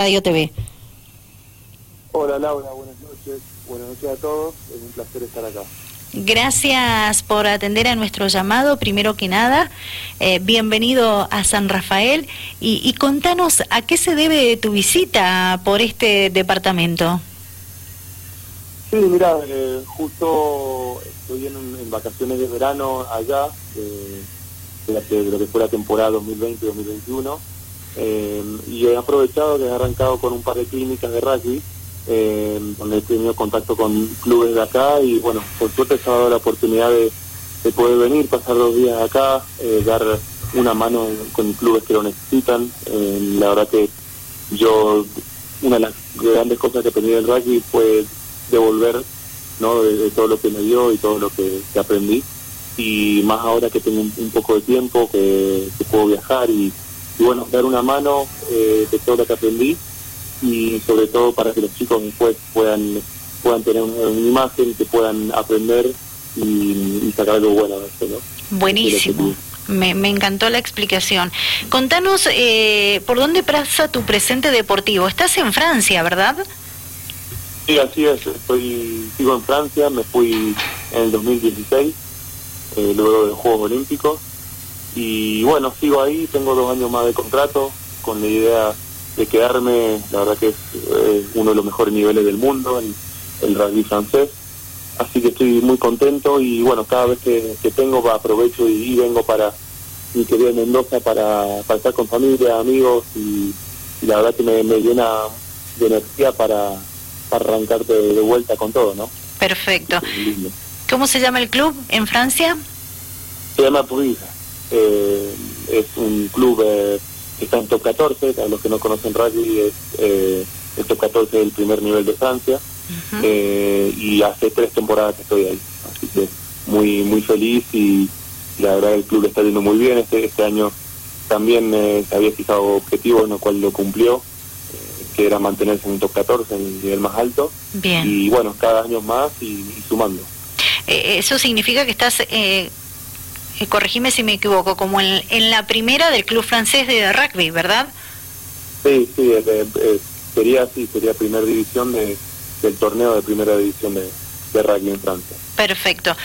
Radio TV. Hola Laura, buenas noches. Buenas noches a todos. Es un placer estar acá. Gracias por atender a nuestro llamado, primero que nada. Eh, bienvenido a San Rafael y, contanos a qué se debe tu visita por este departamento. Sí, mira, eh, justo estoy en, vacaciones de verano allá, de, lo que fue la temporada 2020-2021 eh, y he aprovechado que he arrancado con un par de clínicas de rugby, eh, donde he tenido contacto con clubes de acá y bueno, por suerte se ha dado la oportunidad de, poder venir, pasar dos días acá, eh, dar una mano con clubes que lo necesitan. Eh, la verdad que yo, una de las grandes cosas que aprendí del rugby fue devolver ¿no? de, todo lo que me dio y todo lo que, aprendí. Y más ahora que tengo un, poco de tiempo, que puedo viajar y y bueno, dar una mano eh, de todo lo que aprendí y sobre todo para que los chicos después puedan puedan tener una, imagen, que puedan aprender y, sacar algo bueno de esto, ¿no? Buenísimo. Me, me, encantó la explicación. Contanos, eh, ¿por dónde pasa tu presente deportivo? Estás en Francia, ¿verdad? Sí, así es. Estoy, sigo en Francia, me fui en el 2016, eh, luego de los Juegos Olímpicos. Y bueno, sigo ahí, tengo dos años más de contrato, con la idea de quedarme, la verdad que es uno de los mejores niveles del mundo, el, el rugby francés. Así que estoy muy contento y bueno, cada vez que, tengo aprovecho y, vengo para mi querida Mendoza para, para estar con familia, amigos y, la verdad que me, llena de energía para, para arrancarte de, vuelta con todo, ¿no? Perfecto. ¿Cómo se llama el club en Francia? Se llama Purisa. Eh, es un club eh, que está en top 14, para los que no conocen rugby, es, eh, el top 14 del primer nivel de Francia, y hace tres temporadas que estoy ahí, así que muy muy feliz y, la verdad el club está yendo muy bien, este, este año también se había fijado objetivos en los cuales lo cumplió, que era mantenerse en un top 14, en el nivel más alto, y bueno, cada año más y, sumando. eso significa que estás eh, corregime si me equivoco, como en, en, la primera del club francés de rugby, ¿verdad? Sí, sí, sería así, sería primera división de, del torneo de primera división de, de rugby en Francia. Perfecto.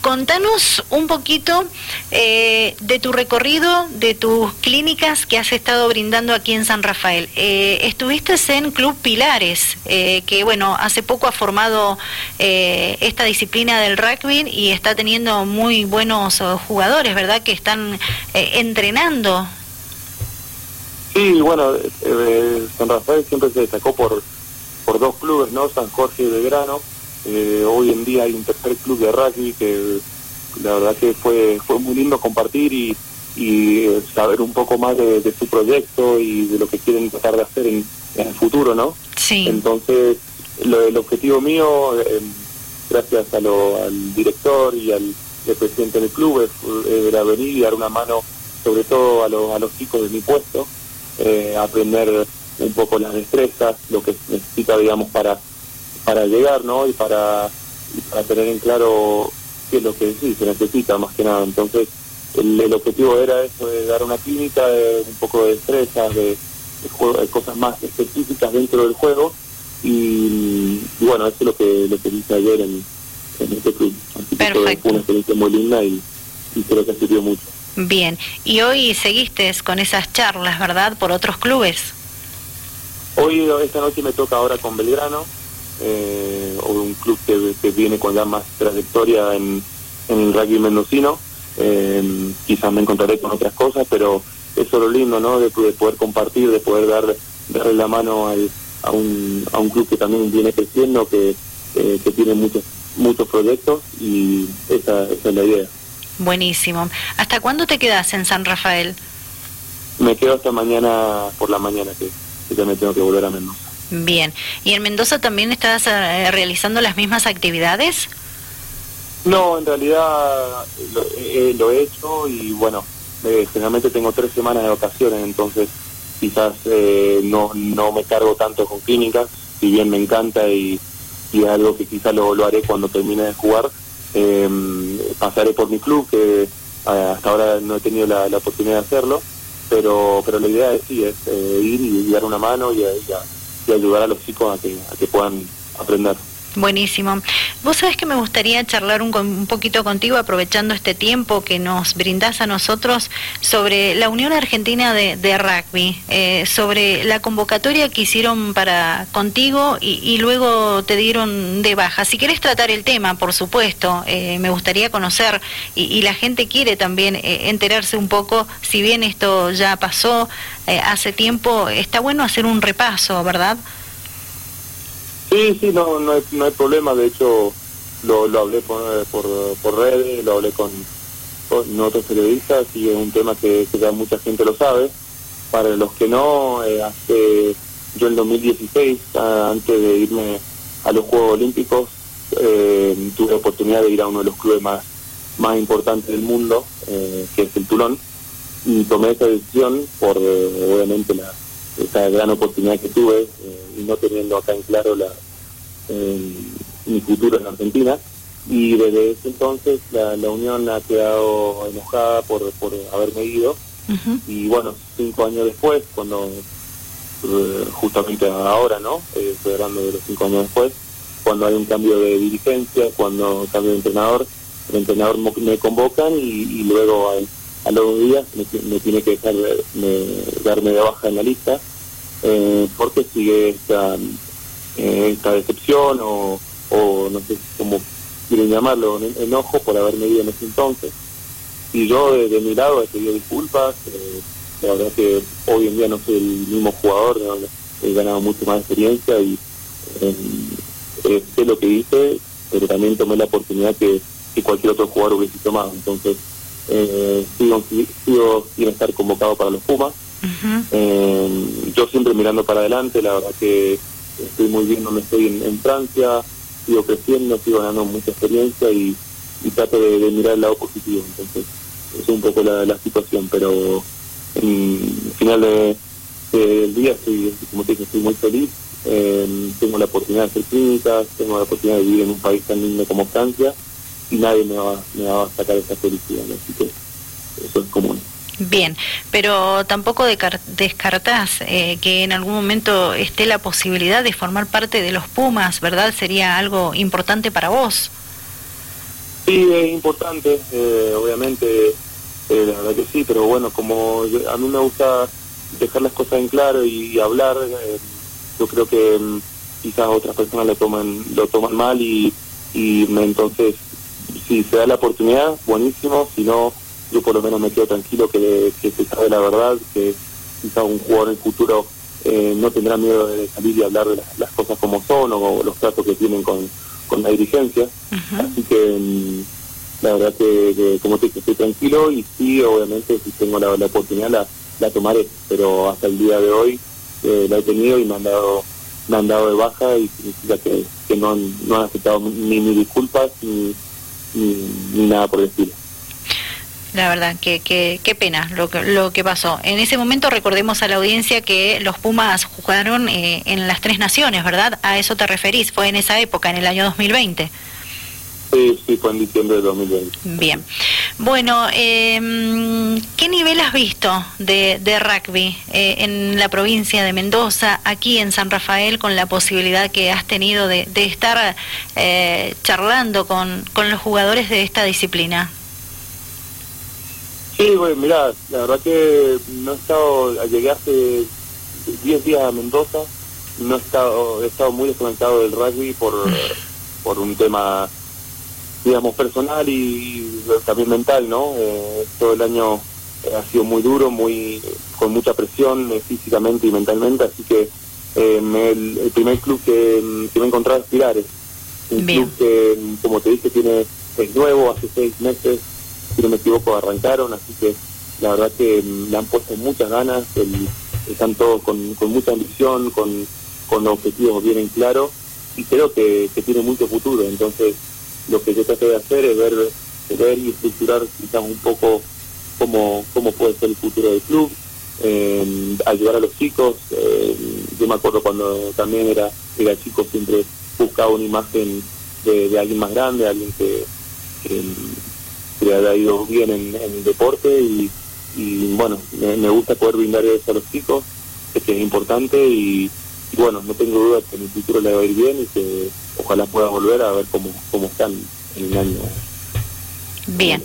Contanos un poquito eh, de tu recorrido, de tus clínicas que has estado brindando aquí en San Rafael. Eh, estuviste en Club Pilares, eh, que bueno, hace poco ha formado esta disciplina del rugby y está teniendo muy buenos jugadores, ¿verdad? Que están entrenando. Sí, bueno, San Rafael siempre se destacó por, por dos clubes, ¿no? San Jorge y Belgrano eh, hoy en día hay un tercer club de rugby que la verdad que fue fue muy lindo compartir y, y eh, saber un poco más de, su proyecto y de lo que quieren tratar de hacer en, el futuro, ¿no? Sí. Entonces, lo, el objetivo mío, eh, gracias a lo, al director y al presidente del club, era venir y dar una mano, sobre todo a, a los chicos de mi puesto, aprender un poco las destrezas, lo que necesita, digamos, para para llegar, ¿no? Y para, para tener en claro qué es lo que sí, se necesita más que nada. Entonces, el, objetivo era eso, de dar una clínica, de un poco de destrezas, de, de, cosas más específicas dentro del juego. Y, bueno, eso es lo que, lo que hice ayer en, en este club. Así que fue una experiencia muy linda y, y creo que sirvió mucho. Bien, y hoy seguiste con esas charlas, ¿verdad? Por otros clubes. Hoy, esta noche me toca ahora con Belgrano, eh, o un club que, viene con ya más trayectoria en, el rugby mendocino. Eh, quizás me encontraré con otras cosas, pero eso es lo lindo, ¿no? De, poder compartir, de poder dar, darle la mano a, un, a un club que también viene creciendo, que, eh, que tiene muchos muchos proyectos y esa, esa es la idea. Buenísimo. ¿Hasta cuándo te quedas en San Rafael? Me quedo hasta mañana por la mañana, que, que ya me tengo que volver a Mendoza. Bien. ¿Y en Mendoza también estás eh, realizando las mismas actividades? No, en realidad lo, he hecho y bueno, eh, generalmente tengo tres semanas de vacaciones, entonces quizás eh, no, no me cargo tanto con clínicas, si bien me encanta y, y es algo que quizás lo, lo haré cuando termine de jugar. Em, pasaré por mi club, que hasta ahora no he tenido la, oportunidad de hacerlo, pero pero la idea es sí es eh, ir y dar una mano y, y, ayudar a los chicos a que, a que puedan aprender. Buenísimo. Vos sabés que me gustaría charlar un, un, poquito contigo, aprovechando este tiempo que nos brindás a nosotros, sobre la Unión Argentina de, Rugby, eh, sobre la convocatoria que hicieron para contigo y, luego te dieron de baja. Si querés tratar el tema, por supuesto, eh, me gustaría conocer y, la gente quiere también eh, enterarse un poco, si bien esto ya pasó hace tiempo, está bueno hacer un repaso, ¿verdad? Sí, sí, no, no, hay, no hay problema. De hecho, lo, lo hablé por, por, redes, lo hablé con, otros periodistas y es un tema que, ya mucha gente lo sabe. Para los que no, eh, hace yo en 2016, antes de irme a los Juegos Olímpicos, eh, tuve la oportunidad de ir a uno de los clubes más, más importantes del mundo, eh, que es el Tulón, y tomé esa decisión por, obviamente, la, esa gran oportunidad que tuve y no teniendo acá en claro la, mi futuro en Argentina. Y desde ese entonces la, la Unión ha quedado enojada por, por haberme ido. Y bueno, cinco años después, cuando eh, justamente ahora, ¿no? Eh, estoy hablando de los cinco años después, cuando hay un cambio de dirigencia, cuando cambio de entrenador, el entrenador me convocan y, luego a, los días me, tiene que dejar darme de baja en la lista eh, porque sigue esta, eh, esta decepción o, o no sé cómo quieren llamarlo, enojo por haberme ido en ese entonces. Y yo de, mi lado he pedido disculpas, eh, la verdad que hoy en día no soy el mismo jugador, he ganado mucho más experiencia y eh, sé lo que hice, pero también tomé la oportunidad que, cualquier otro jugador hubiese tomado. Entonces, eh, sigo, sigo sin estar convocado para los Pumas. yo siempre mirando para adelante, la verdad que estoy muy bien donde estoy en, Francia, sigo creciendo, sigo ganando mucha experiencia y, trato de, mirar el lado positivo. Entonces, es un poco la, situación, pero en final del día estoy, como te dije, estoy muy feliz. Em, tengo la oportunidad de hacer clínicas, tengo la oportunidad de vivir en un país tan lindo como Francia nadie me va, me va a sacar esa felicidad, así que eso es común. Bien, pero tampoco descartás eh, que en algún momento esté la posibilidad de formar parte de los Pumas, ¿verdad? Sería algo importante para vos. Sí, es importante, eh, obviamente, eh, la verdad que sí, pero bueno, como a mí me gusta dejar las cosas en claro y, hablar, yo creo que mm, quizás otras personas lo toman, lo toman mal y, y entonces, si se da la oportunidad, buenísimo, si no yo por lo menos me quedo tranquilo que, se sabe la verdad, que quizá un jugador en el futuro eh, no tendrá miedo de salir y hablar de las, cosas como son o, los tratos que tienen con, con la dirigencia. Así que mm, la verdad que, como te dije, estoy tranquilo y sí, obviamente, si tengo la, oportunidad la, la, tomaré, pero hasta el día de hoy eh, la he tenido y me han dado, me han dado de baja y significa que, que no, han, no han aceptado ni mis disculpas ni, ni nada por el la verdad, que, qué pena lo que, lo que pasó. En ese momento recordemos a la audiencia que los Pumas jugaron eh, en las tres naciones, ¿verdad? A eso te referís, fue en esa época, en el año 2020. Sí, sí, fue en diciembre de 2020. Bien. Bueno, eh, ¿qué nivel has visto de, de rugby eh, en la provincia de Mendoza, aquí en San Rafael, con la posibilidad que has tenido de, de estar eh, charlando con, con los jugadores de esta disciplina? Sí, bueno, mira, la verdad que no he estado, llegué hace 10 días a Mendoza, no he estado, he estado muy desconectado del rugby por, por un tema, digamos, personal y también mental, ¿no? Eh, todo el año ha sido muy duro, muy con mucha presión eh, físicamente y mentalmente, así que eh, el, primer club que, que me he encontrado es Pilares, un club que, como te dije, tiene es nuevo, hace seis meses, si no me equivoco, arrancaron, así que la verdad que le han puesto muchas ganas, están todos con, con mucha ambición, con, con objetivos bien en claro, y creo que, tiene mucho futuro. Entonces, lo que yo traté de hacer es ver, ver y estructurar quizás un poco cómo, cómo puede ser el futuro del club, eh, ayudar a los chicos. Eh, yo me acuerdo cuando también era, era chico, siempre buscaba una imagen de, alguien más grande, alguien que, que, le ha ido bien en, el deporte y, y bueno, me, gusta poder brindar eso a los chicos, es que es importante y, bueno, no tengo duda que en el futuro le va a ir bien y que ojalá pueda volver a ver cómo, cómo están en el año. Bien.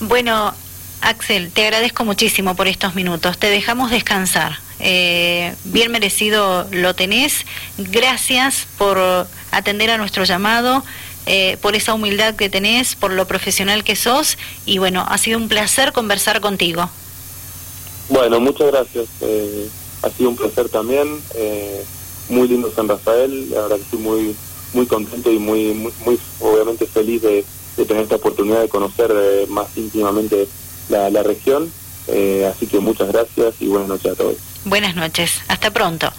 Bueno, Axel, te agradezco muchísimo por estos minutos. Te dejamos descansar. Eh, bien merecido lo tenés. Gracias por atender a nuestro llamado. Eh, por esa humildad que tenés, por lo profesional que sos y bueno, ha sido un placer conversar contigo. Bueno, muchas gracias. Eh, ha sido un placer también. Eh, muy lindo San Rafael. La verdad que estoy muy muy contento y muy muy, obviamente feliz de, tener esta oportunidad de conocer más íntimamente la, la región. así que muchas gracias y buenas noches a todos. Buenas noches. Hasta pronto.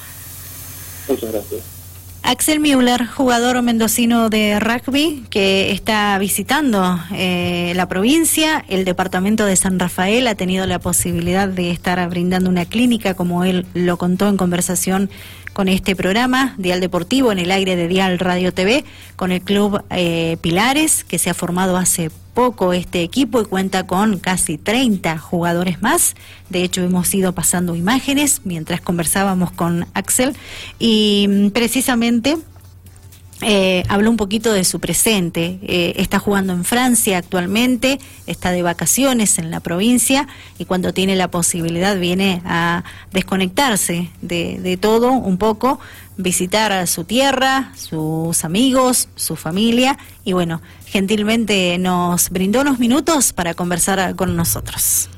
Muchas gracias. Axel Müller, jugador mendocino de rugby que está visitando eh, la provincia, el departamento de San Rafael ha tenido la posibilidad de estar brindando una clínica, como él lo contó en conversación con este programa, Dial Deportivo, en el aire de Dial Radio TV, con el club eh, Pilares, que se ha formado hace poco este equipo y cuenta con casi 30 jugadores más. De hecho, hemos ido pasando imágenes mientras conversábamos con Axel y mm, precisamente eh, habló un poquito de su presente. Eh, está jugando en Francia actualmente, está de vacaciones en la provincia y cuando tiene la posibilidad viene a desconectarse de, de todo un poco, visitar a su tierra, sus amigos, su familia y bueno, gentilmente nos brindó unos minutos para conversar con nosotros.